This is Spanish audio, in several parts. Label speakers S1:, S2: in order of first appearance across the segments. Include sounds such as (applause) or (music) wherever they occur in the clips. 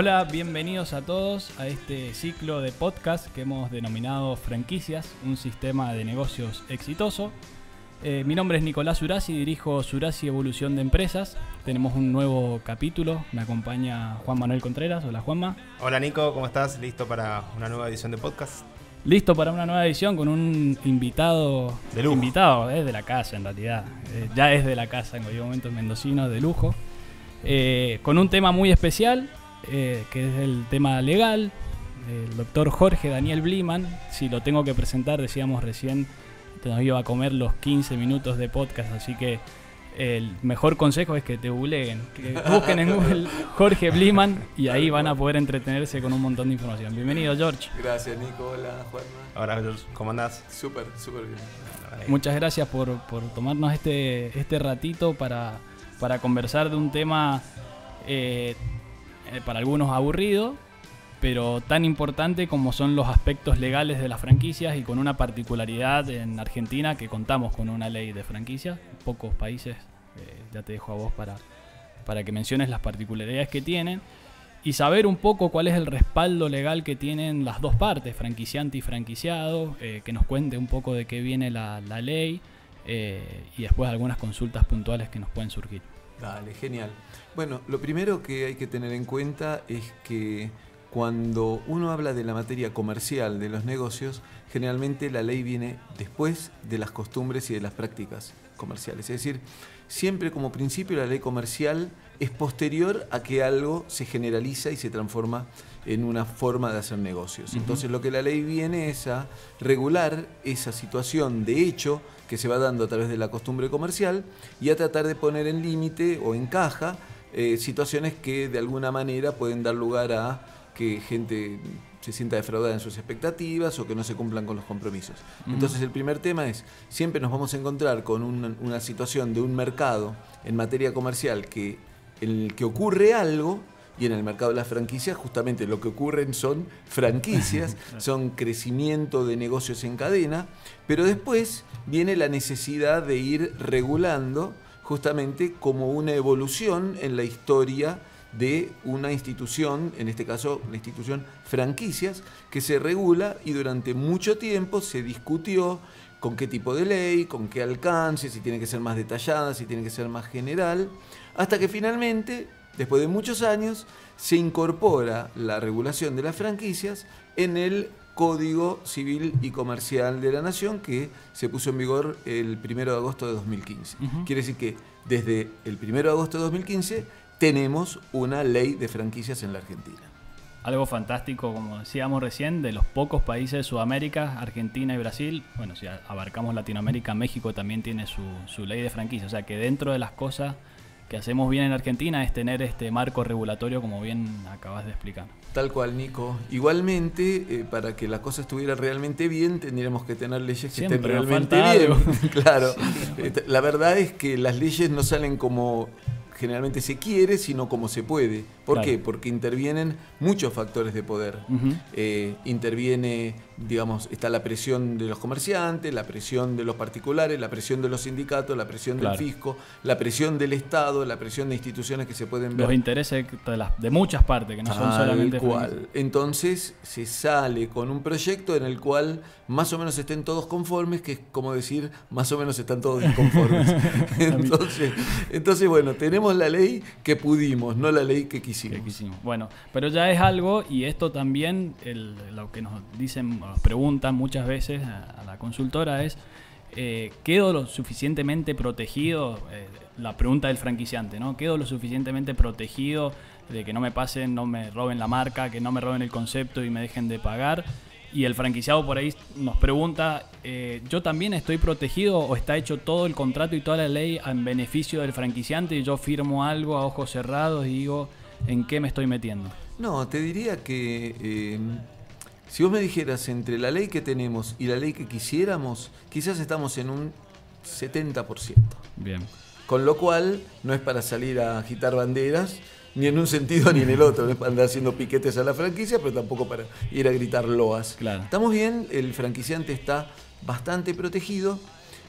S1: Hola, bienvenidos a todos a este ciclo de podcast que hemos denominado Franquicias, un sistema de negocios exitoso. Eh, mi nombre es Nicolás Urasi, dirijo Surasi Evolución de Empresas. Tenemos un nuevo capítulo, me acompaña Juan Manuel Contreras. Hola Juanma.
S2: Hola Nico, ¿cómo estás? ¿Listo para una nueva edición de podcast?
S1: Listo para una nueva edición con un invitado
S2: De lujo.
S1: Invitado, es de la casa en realidad. Eh, ya es de la casa en cualquier momento, mendocino, de lujo. Eh, con un tema muy especial, eh, que es el tema legal. El doctor Jorge Daniel Bliman, si lo tengo que presentar, decíamos recién, nos iba a comer los 15 minutos de podcast, así que el mejor consejo es que te googleen, que busquen en Google Jorge Bliman y ahí van a poder entretenerse con un montón de información. Bienvenido, George.
S3: Gracias, Nico. Hola, Juanma.
S2: Ahora, George, ¿cómo andás?
S3: Súper, súper bien.
S1: Muchas gracias por, por tomarnos este, este ratito para, para conversar de un tema eh, eh, para algunos aburrido, pero tan importante como son los aspectos legales de las franquicias y con una particularidad en Argentina que contamos con una ley de franquicias. Pocos países, eh, ya te dejo a vos para, para que menciones las particularidades que tienen y saber un poco cuál es el respaldo legal que tienen las dos partes, franquiciante y franquiciado, eh, que nos cuente un poco de qué viene la, ley eh, y después algunas consultas puntuales que nos pueden surgir.
S3: Dale, genial. Bueno, lo primero que hay que tener en cuenta es que cuando uno habla de la materia comercial de los negocios, generalmente la ley viene después de las costumbres y de las prácticas comerciales. Es decir, siempre como principio la ley comercial es posterior a que algo se generaliza y se transforma en una forma de hacer negocios. Entonces lo que la ley viene es a regular esa situación de hecho que se va dando a través de la costumbre comercial y a tratar de poner en límite o en caja eh, situaciones que de alguna manera pueden dar lugar a que gente se sienta defraudada en sus expectativas o que no se cumplan con los compromisos. Entonces el primer tema es, siempre nos vamos a encontrar con una, una situación de un mercado en materia comercial que, en el que ocurre algo y en el mercado de las franquicias justamente lo que ocurren son franquicias, (laughs) son crecimiento de negocios en cadena, pero después viene la necesidad de ir regulando justamente como una evolución en la historia de una institución, en este caso la institución franquicias, que se regula y durante mucho tiempo se discutió con qué tipo de ley, con qué alcance, si tiene que ser más detallada, si tiene que ser más general, hasta que finalmente, después de muchos años, se incorpora la regulación de las franquicias en el Código Civil y Comercial de la Nación que se puso en vigor el 1 de agosto de 2015.
S1: Ujú.
S3: Quiere decir que desde el 1 de agosto de 2015 tenemos una ley de franquicias en la Argentina.
S1: Algo fantástico, como decíamos recién, de los pocos países de Sudamérica, Argentina y Brasil. Bueno, si abarcamos Latinoamérica, México también tiene su, su ley de franquicia. O sea que dentro de las cosas que hacemos bien en Argentina es tener este marco regulatorio, como bien acabas de explicar.
S3: Tal cual, Nico. Igualmente, eh, para que la cosa estuviera realmente bien, tendríamos que tener leyes que estén realmente bien. (laughs) claro. (laughs) T- La verdad es que las leyes no salen como generalmente se quiere, sino como se puede. ¿Por
S1: Claro.
S3: qué? Porque intervienen muchos factores de poder. Eh, interviene, digamos, está la presión de los comerciantes, la presión de los particulares, la presión de los sindicatos, la presión
S1: Claro.
S3: del fisco, la presión del Estado, la presión de instituciones que se pueden ver
S1: Los intereses de, las- de muchas partes, que no son solamente
S3: cual. Entonces se sale con un proyecto en el cual más o menos estén todos conformes, que es como decir, más o menos están todos inconformes. (laughs) (laughs) entonces, entonces, bueno, tenemos la ley que pudimos, no la ley que quisimos.
S1: que quisimos. Bueno, pero ya es algo y esto también, el- lo que nos dicen, nos preguntan muchas veces a, la consultora es, eh, ¿quedo lo suficientemente protegido? Eh, la pregunta del franquiciante, ¿no? ¿Quedo lo suficientemente protegido de que no me pasen, no me roben la marca, que no me roben el concepto y me dejen de pagar? Y el franquiciado por ahí nos pregunta, eh, ¿yo también estoy protegido o está hecho todo el contrato y toda la ley en beneficio del franquiciante y yo firmo algo a ojos cerrados y digo, ¿en qué me estoy metiendo?
S3: No, te diría que eh, si vos me dijeras entre la ley que tenemos y la ley que quisiéramos, quizás estamos en un 70%.
S1: Bien.
S3: Con lo cual, no es para salir a agitar banderas, ni en un sentido ni en el otro. No es para andar haciendo piquetes a la franquicia, pero tampoco para ir a gritar loas.
S1: Claro.
S3: Estamos bien, el franquiciante está bastante protegido,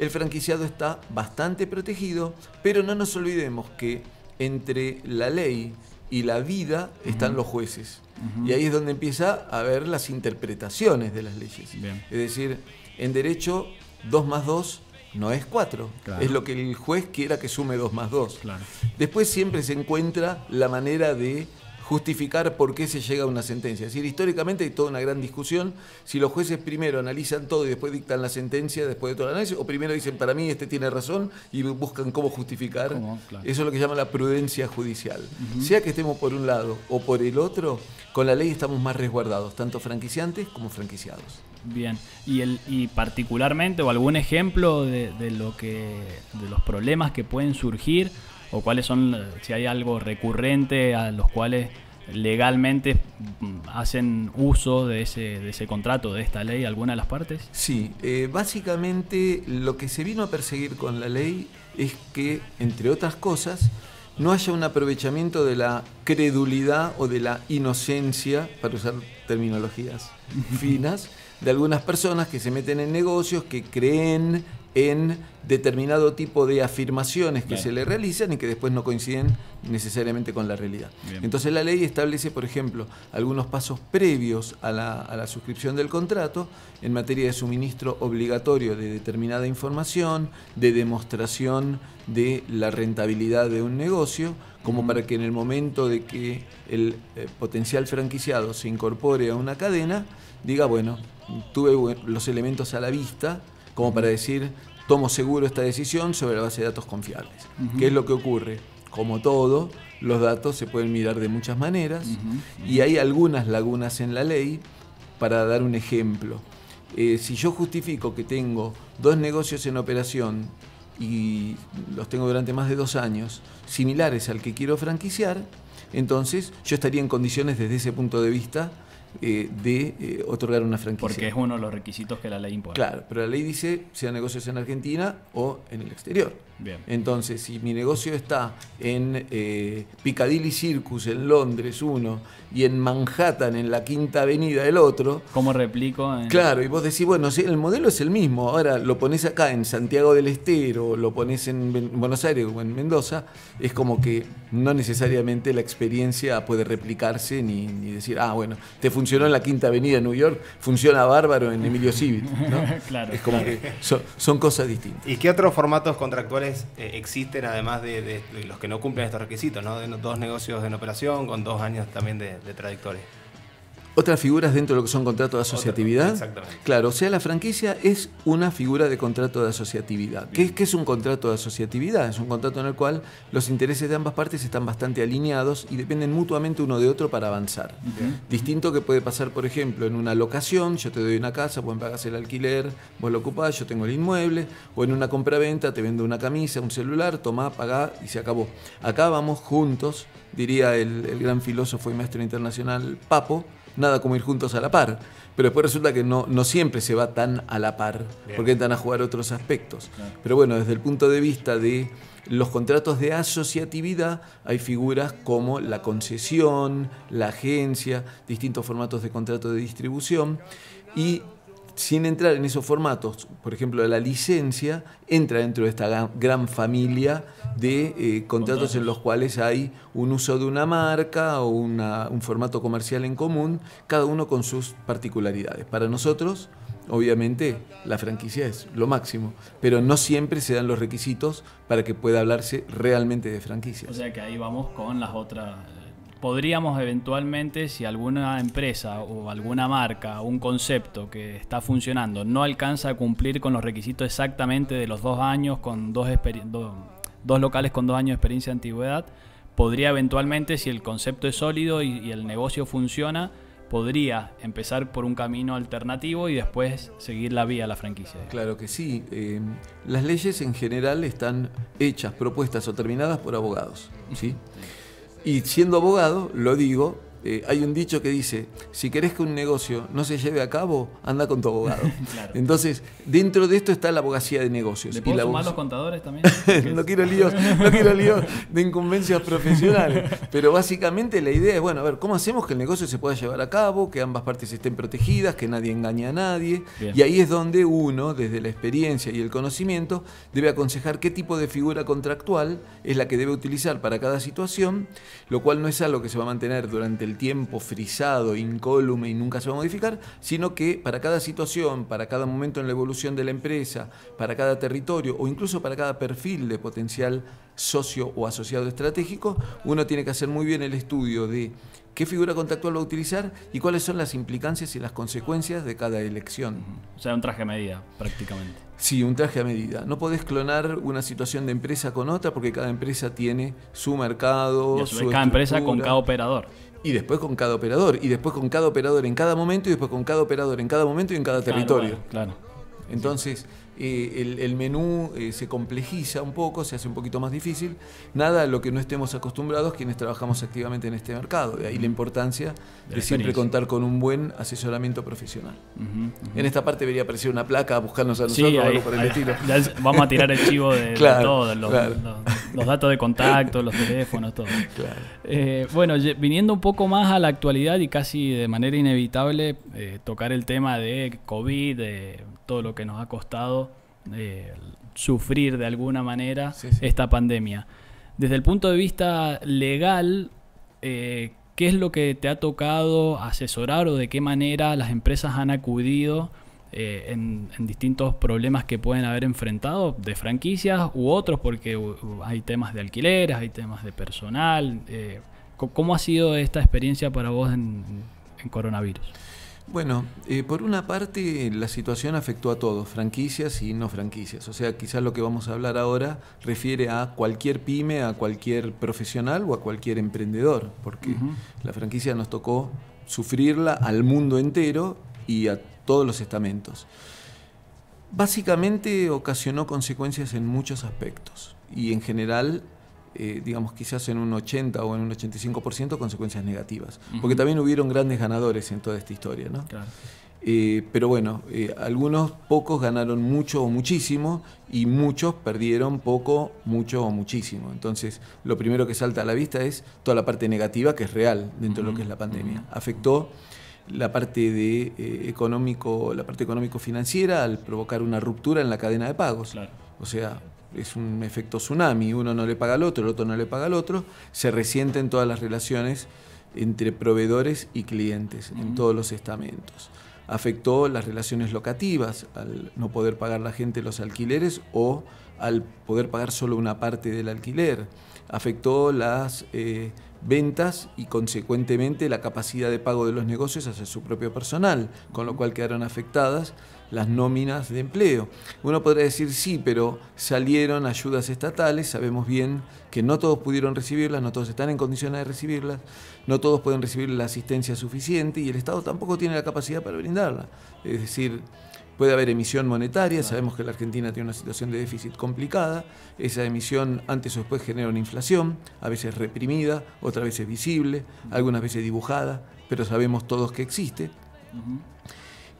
S3: el franquiciado está bastante protegido, pero no nos olvidemos que entre la ley y la vida están los jueces. Y ahí es donde empieza a ver las interpretaciones de las leyes.
S1: Bien.
S3: Es decir, en derecho, 2 más 2 no es 4.
S1: Claro.
S3: Es lo que el juez quiera que sume 2 más 2.
S1: Claro.
S3: Después siempre se encuentra la manera de justificar por qué se llega a una sentencia. Es decir, históricamente hay toda una gran discusión si los jueces primero analizan todo y después dictan la sentencia después de todo el análisis, o primero dicen para mí este tiene razón y buscan cómo justificar.
S1: Cómo, claro.
S3: Eso es lo que llama la prudencia judicial. Sea que estemos por un lado o por el otro, con la ley estamos más resguardados, tanto franquiciantes como franquiciados.
S1: Bien, y, el, y particularmente o algún ejemplo de, de lo que de los problemas que pueden surgir o cuáles son eh, si hay algo recurrente a los cuales legalmente mm, hacen uso de ese, de ese contrato, de esta ley, alguna de las partes.
S3: Sí, eh, básicamente lo que se vino a perseguir con la ley es que, entre otras cosas, no haya un aprovechamiento de la credulidad o de la inocencia, para usar terminologías (laughs) finas, de algunas personas que se meten en negocios, que creen en determinado tipo de afirmaciones que se le realizan y que después no coinciden necesariamente con la realidad.
S1: Bien.
S3: Entonces la ley establece, por ejemplo, algunos pasos previos a la, a la suscripción del contrato en materia de suministro obligatorio de determinada información, de demostración de la rentabilidad de un negocio, como para que en el momento de que el eh, potencial franquiciado se incorpore a una cadena, diga, bueno, tuve los elementos a la vista como para decir, tomo seguro esta decisión sobre la base de datos confiables. ¿Qué es lo que ocurre? Como todo, los datos se pueden mirar de muchas maneras y hay algunas lagunas en la ley. Para dar un ejemplo, eh, si yo justifico que tengo dos negocios en operación y los tengo durante más de dos años, similares al que quiero franquiciar, entonces yo estaría en condiciones desde ese punto de vista eh, de eh, otorgar una franquicia.
S1: Porque es uno de los requisitos que la ley impone.
S3: Claro, pero la ley dice sean negocios en Argentina o en el exterior.
S1: Bien.
S3: Entonces, si mi negocio está en eh, Piccadilly Circus en Londres uno y en Manhattan en la Quinta Avenida el otro,
S1: ¿Cómo replico? en-
S3: Claro, y vos decís, bueno, sí, el modelo es el mismo. Ahora lo pones acá en Santiago del Estero, lo pones en Ben- Buenos Aires o en Mendoza, es como que no necesariamente la experiencia puede replicarse ni, ni decir, ah, bueno, te funcionó en la Quinta Avenida de New York, funciona bárbaro en Emilio Civit. ¿no? (laughs)
S1: Claro,
S3: Es como que son, son cosas distintas.
S2: ¿Y qué otros formatos contractuales eh, existen además de, los que no cumplen estos requisitos? dos negocios en operación con dos años también de, de trayectoria.
S3: Otras figuras dentro de lo que son contratos de asociatividad.
S2: exactamente.
S3: Claro, o sea, la franquicia es una figura de contrato de asociatividad. ¿Qué, qué es un contrato de asociatividad? Es un contrato en el cual los intereses de ambas partes están bastante alineados y dependen mutuamente uno de otro para avanzar. Distinto que puede pasar, por ejemplo, en una locación, yo te doy una casa, vos me pagás el alquiler, vos lo ocupás, yo tengo el inmueble, o en una compraventa te vendo una camisa, un celular, tomá, pagá y se acabó. Acá vamos juntos, diría el, el gran filósofo y maestro internacional Papo, nada como ir juntos a la par. Pero después resulta que no, no siempre se va tan a la par,
S2: Bien.
S3: porque entran a jugar otros aspectos. Pero bueno, desde el punto de vista de los contratos de asociatividad, hay figuras como la concesión, la agencia, distintos formatos de contrato de distribución. Y sin entrar en esos formatos, por ejemplo, la licencia entra dentro de esta gran- familia de eh, contratos en los cuales hay un uso de una marca o una- un formato comercial en común, cada uno con sus particularidades. Para nosotros, obviamente, la franquicia es lo máximo, pero no siempre se dan los requisitos para que pueda hablarse realmente de franquicias.
S1: O sea que ahí vamos con las otras. Podríamos eventualmente, si alguna empresa o alguna marca o un concepto que está funcionando no alcanza a cumplir con los requisitos exactamente de los dos años, con dos, dos locales con dos años de experiencia de antigüedad, podría eventualmente, si el concepto es sólido y, y el negocio funciona, podría empezar por un camino alternativo y después seguir la vía a la franquicia.
S3: Claro que sí. eh, las leyes en general están hechas, propuestas o terminadas por abogados. ¿sí? Y siendo abogado, lo digo, eh, hay un dicho que dice, si querés que un negocio no se lleve a cabo, anda con tu abogado. (laughs)
S1: Claro.
S3: Entonces, dentro de esto está la abogacía de negocios.
S1: ¿Le
S3: Y la
S1: los contadores también? (laughs)
S3: no quiero líos, no quiero líos de incumbencias (laughs) profesionales. Pero básicamente la idea es, bueno, a ver, ¿cómo hacemos que el negocio se pueda llevar a cabo, que ambas partes estén protegidas, que nadie engañe a nadie?
S1: Bien.
S3: Y ahí es donde uno, desde la experiencia y el conocimiento, debe aconsejar qué tipo de figura contractual es la que debe utilizar para cada situación, lo cual no es algo que se va a mantener durante el tiempo frisado, incólume y nunca se va a modificar, sino que para cada situación, para cada momento en la evolución de la empresa, para cada territorio o incluso para cada perfil de potencial socio o asociado estratégico, uno tiene que hacer muy bien el estudio de qué figura contractual va a utilizar y cuáles son las implicancias y las consecuencias de cada elección.
S1: O sea, un traje a medida, prácticamente.
S3: Sí, un traje a medida. No podés clonar una situación de empresa con otra porque cada empresa tiene su mercado,
S1: Y a su
S3: su
S1: cada empresa con cada operador.
S3: Y después con cada operador, y después con cada operador en cada momento, y después con cada operador en cada momento y en cada territorio.
S1: Claro.
S3: Entonces, eh, el, el menú eh, se complejiza un poco, se hace un poquito más difícil. Nada a lo que no estemos acostumbrados quienes trabajamos activamente en este mercado. De ahí la importancia de, siempre contar con un buen asesoramiento profesional. En esta parte debería aparecer una placa, buscarnos a
S1: Sí,
S3: nosotros o
S1: ahí-
S3: algo por el
S1: ahí-
S3: estilo.
S1: vamos a tirar el chivo de, de (laughs)
S3: Claro,
S1: todo, los,
S3: claro.
S1: los- los datos de contacto, los teléfonos, todo. (laughs)
S3: Claro.
S1: Eh, bueno, viniendo un poco más a la actualidad y casi de manera inevitable eh, tocar el tema de COVID, de todo lo que nos ha costado eh, sufrir de alguna manera
S3: Sí, sí.
S1: esta pandemia. Desde el punto de vista legal, eh, ¿qué es lo que te ha tocado asesorar o de qué manera las empresas han acudido eh, en, en distintos problemas que pueden haber enfrentado de franquicias u otros? Porque hay temas de alquileres, hay temas de personal. eh, ¿Cómo ha sido esta experiencia para vos en, en coronavirus?
S3: Bueno, eh, por una parte la situación afectó a todos, franquicias y no franquicias. O sea, quizás lo que vamos a hablar ahora refiere a cualquier pyme, a cualquier profesional o a cualquier emprendedor, porque la franquicia nos tocó sufrirla al mundo entero y a todos los estamentos. Básicamente ocasionó consecuencias en muchos aspectos y en general, eh, digamos quizás en un 80 o en un 85% consecuencias negativas, porque también hubieron grandes ganadores en toda esta historia, ¿no?
S1: Claro.
S3: Eh, pero bueno, eh, algunos pocos ganaron mucho o muchísimo y muchos perdieron poco, mucho o muchísimo. Entonces, lo primero que salta a la vista es toda la parte negativa que es real dentro de lo que es la pandemia. Afectó la parte de eh, económico, la parte económico financiera al provocar una ruptura en la cadena de pagos.
S1: Claro.
S3: O sea, es un efecto tsunami, uno no le paga al otro, el otro no le paga al otro, se resienten todas las relaciones entre proveedores y clientes en todos los estamentos. Afectó las relaciones locativas al no poder pagar la gente los alquileres o al poder pagar solo una parte del alquiler. Afectó las eh, ventas y consecuentemente la capacidad de pago de los negocios hacia su propio personal, con lo cual quedaron afectadas las nóminas de empleo. Uno podría decir sí, pero salieron ayudas estatales, sabemos bien que no todos pudieron recibirlas, no todos están en condiciones de recibirlas, no todos pueden recibir la asistencia suficiente y el Estado tampoco tiene la capacidad para brindarla. Es decir, puede haber emisión monetaria, sabemos que la Argentina tiene una situación de déficit complicada, esa emisión antes o después genera una inflación, a veces reprimida, otras veces visible, algunas veces dibujada, pero sabemos todos que existe.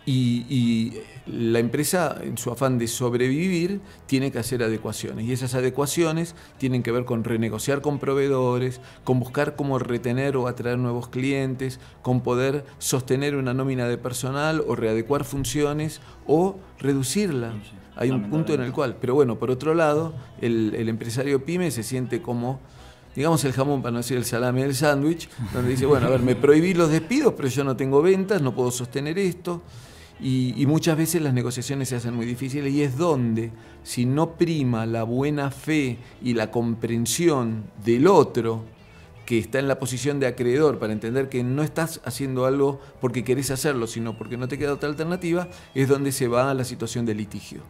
S3: Y, y la empresa, en su afán de sobrevivir, tiene que hacer adecuaciones. Y esas adecuaciones tienen que ver con renegociar con proveedores, con buscar cómo retener o atraer nuevos clientes, con poder sostener una nómina de personal o readecuar funciones o reducirla. Hay un punto en el cual, pero bueno, por otro lado, el, el empresario pyme se siente como digamos el jamón para no decir el salame del sándwich, donde dice, bueno, a ver, me prohibí los despidos, pero yo no tengo ventas, no puedo sostener esto. Y, y muchas veces las negociaciones se hacen muy difíciles y es donde, si no prima la buena fe y la comprensión del otro, que está en la posición de acreedor para entender que no estás haciendo algo porque querés hacerlo, sino porque no te queda otra alternativa, es donde se va a la situación de litigio.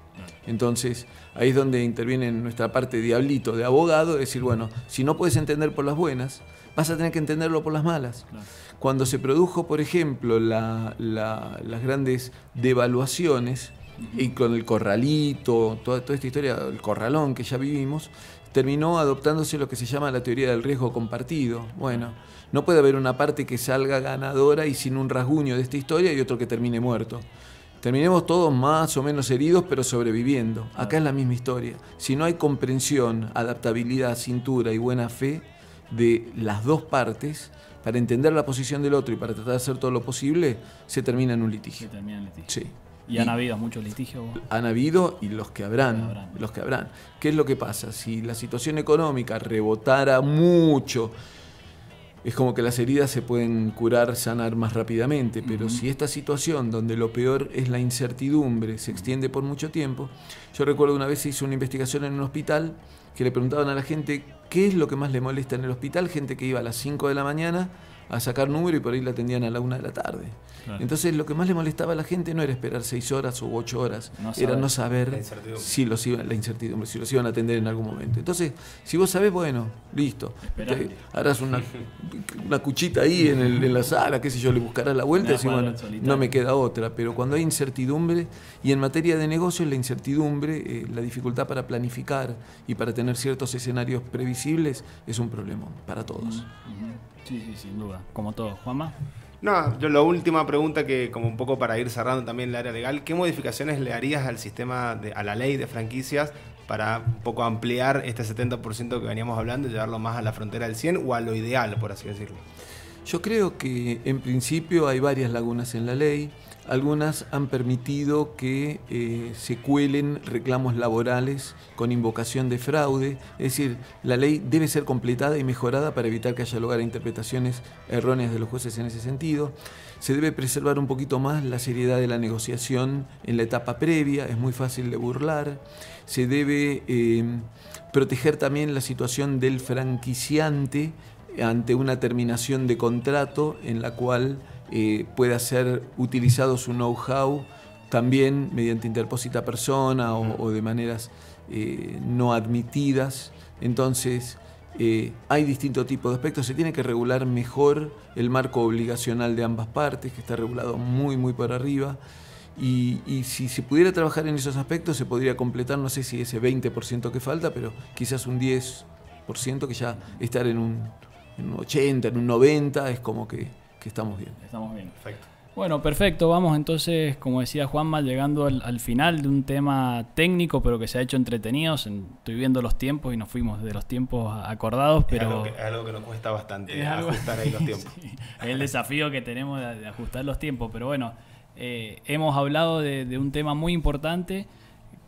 S3: Entonces, ahí es donde interviene nuestra parte diablito de abogado, decir, bueno, si no puedes entender por las buenas, vas a tener que entenderlo por las malas.
S1: Claro.
S3: Cuando se produjo, por ejemplo, la- la- las grandes devaluaciones, y con el corralito, toda, toda esta historia, el corralón que ya vivimos, terminó adoptándose lo que se llama la teoría del riesgo compartido. Bueno, no puede haber una parte que salga ganadora y sin un rasguño de esta historia y otro que termine muerto. Terminemos todos más o menos heridos, pero sobreviviendo. Acá es la misma historia. Si no hay comprensión, adaptabilidad, cintura y buena fe de las dos partes, para entender la posición del otro y para tratar de hacer todo lo posible, se termina en un
S1: Se
S3: litigio.
S1: termina el litigio.
S3: Sí.
S1: Y han habido muchos litigios.
S3: Han habido y los que habrán,
S1: Los que habrán.
S3: los que habrán. ¿Qué es lo que pasa? Si la situación económica rebotara mucho, es como que las heridas se pueden curar, sanar más rápidamente, pero si esta situación donde lo peor es la incertidumbre se extiende por mucho tiempo, yo recuerdo una vez hizo una investigación en un hospital que le preguntaban a la gente qué es lo que más le molesta en el hospital, gente que iba a las 5 de la mañana a sacar número y por ahí la atendían a la 1 de la tarde.
S1: Claro.
S3: Entonces lo que más le molestaba a la gente no era esperar 6 horas o 8 horas,
S1: No
S3: era
S1: saber.
S3: no saber si los iban, la incertidumbre, si los iban a atender en algún momento. Entonces, si vos sabés, bueno, listo. Te harás una, una cuchita ahí en, el- en la sala, qué sé yo, le buscarás la vuelta y
S1: Una
S3: decís,
S1: cuadra
S3: bueno, no me queda otra. Pero cuando hay incertidumbre, y en materia de negocios, la incertidumbre, eh, la dificultad para planificar y para tener ciertos escenarios previsibles, es un problema para todos.
S1: Sí, sí, sin duda. Como todo. Juanma.
S2: No, yo la última pregunta que como un poco para ir cerrando también el área legal, ¿qué modificaciones le harías al sistema, de, a la ley de franquicias para un poco ampliar este 70% que veníamos hablando y llevarlo más a la frontera del 100 o a lo ideal, por así decirlo?
S3: Yo creo que en principio hay varias lagunas en la ley. Algunas han permitido que eh, se cuelen reclamos laborales con invocación de fraude. Es decir, la ley debe ser completada y mejorada para evitar que haya lugar a interpretaciones erróneas de los jueces en ese sentido. Se debe preservar un poquito más la seriedad de la negociación en la etapa previa, es muy fácil de burlar. Se debe eh, proteger también la situación del franquiciante ante una terminación de contrato en la cual eh, pueda ser utilizado su know-how también mediante interpósita persona o, o de maneras eh, no admitidas. Entonces, eh, hay distintos tipos de aspectos. Se tiene que regular mejor el marco obligacional de ambas partes, que está regulado muy, muy por arriba. Y, y si se pudiera trabajar en esos aspectos, se podría completar, no sé si ese 20% que falta, pero quizás un 10% que ya estar en un, en un 80, en un 90, es como que, que estamos bien.
S1: Estamos bien.
S2: Perfecto.
S1: Bueno, perfecto. Vamos entonces, como decía Juanma, llegando al, al final de un tema técnico, pero que se ha hecho entretenidos. En- Estoy viendo los tiempos y nos fuimos de los tiempos acordados,
S2: Es algo
S1: pero
S2: que, es algo que nos cuesta bastante
S1: Es algo-
S2: ajustar ahí los (laughs) tiempos.
S1: Sí, es el desafío que tenemos de, de ajustar los tiempos. Pero bueno, eh, hemos hablado de, de un tema muy importante,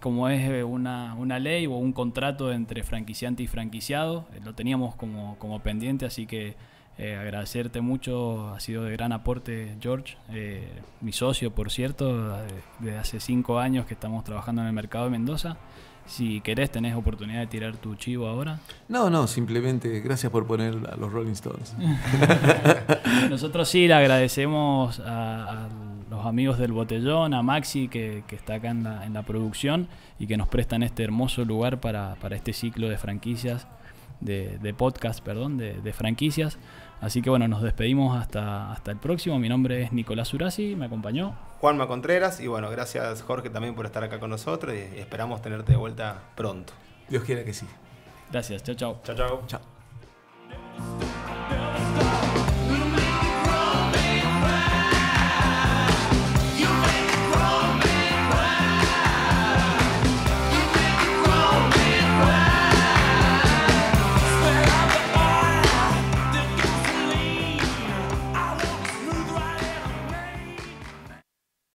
S1: como es eh, una, una ley o un contrato entre franquiciante y franquiciado. Eh, Lo teníamos como, como pendiente, así que eh, agradecerte mucho. Ha sido de gran aporte, George, eh, mi socio, por cierto, de, de hace cinco años que estamos trabajando en el mercado de Mendoza. Si querés, tenés oportunidad de tirar tu chivo ahora.
S3: No, no, simplemente gracias por poner a los Rolling Stones. (laughs)
S1: Nosotros sí le agradecemos a, a los amigos del Botellón, a Maxi que, que está acá en la, en la producción y que nos prestan este hermoso lugar para, para este ciclo de franquicias, de, de podcast, perdón, de, de franquicias. Así que bueno, nos despedimos hasta, hasta el próximo. Mi nombre es Nicolás Urasi, me acompañó.
S2: Juanma Contreras y bueno, gracias Jorge también por estar acá con nosotros y esperamos tenerte de vuelta pronto.
S3: Dios quiera que sí.
S1: Gracias, chao, chao.
S2: Chao, chao.
S3: Chao.